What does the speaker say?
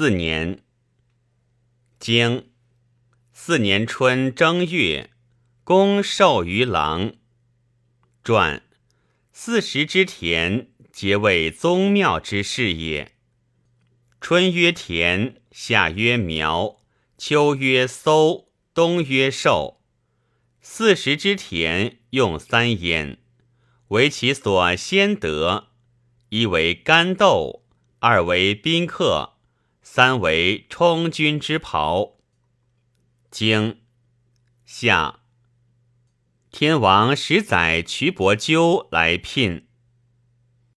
四年，经四年春正月，公授于郎。传四时之田，皆为宗庙之事也。春曰田，夏曰苗，秋曰搜，冬曰寿。四时之田，用三焉，为其所先得：一为干豆，二为宾客。三为充军之袍。经夏，天王使载瞿伯鸠来聘。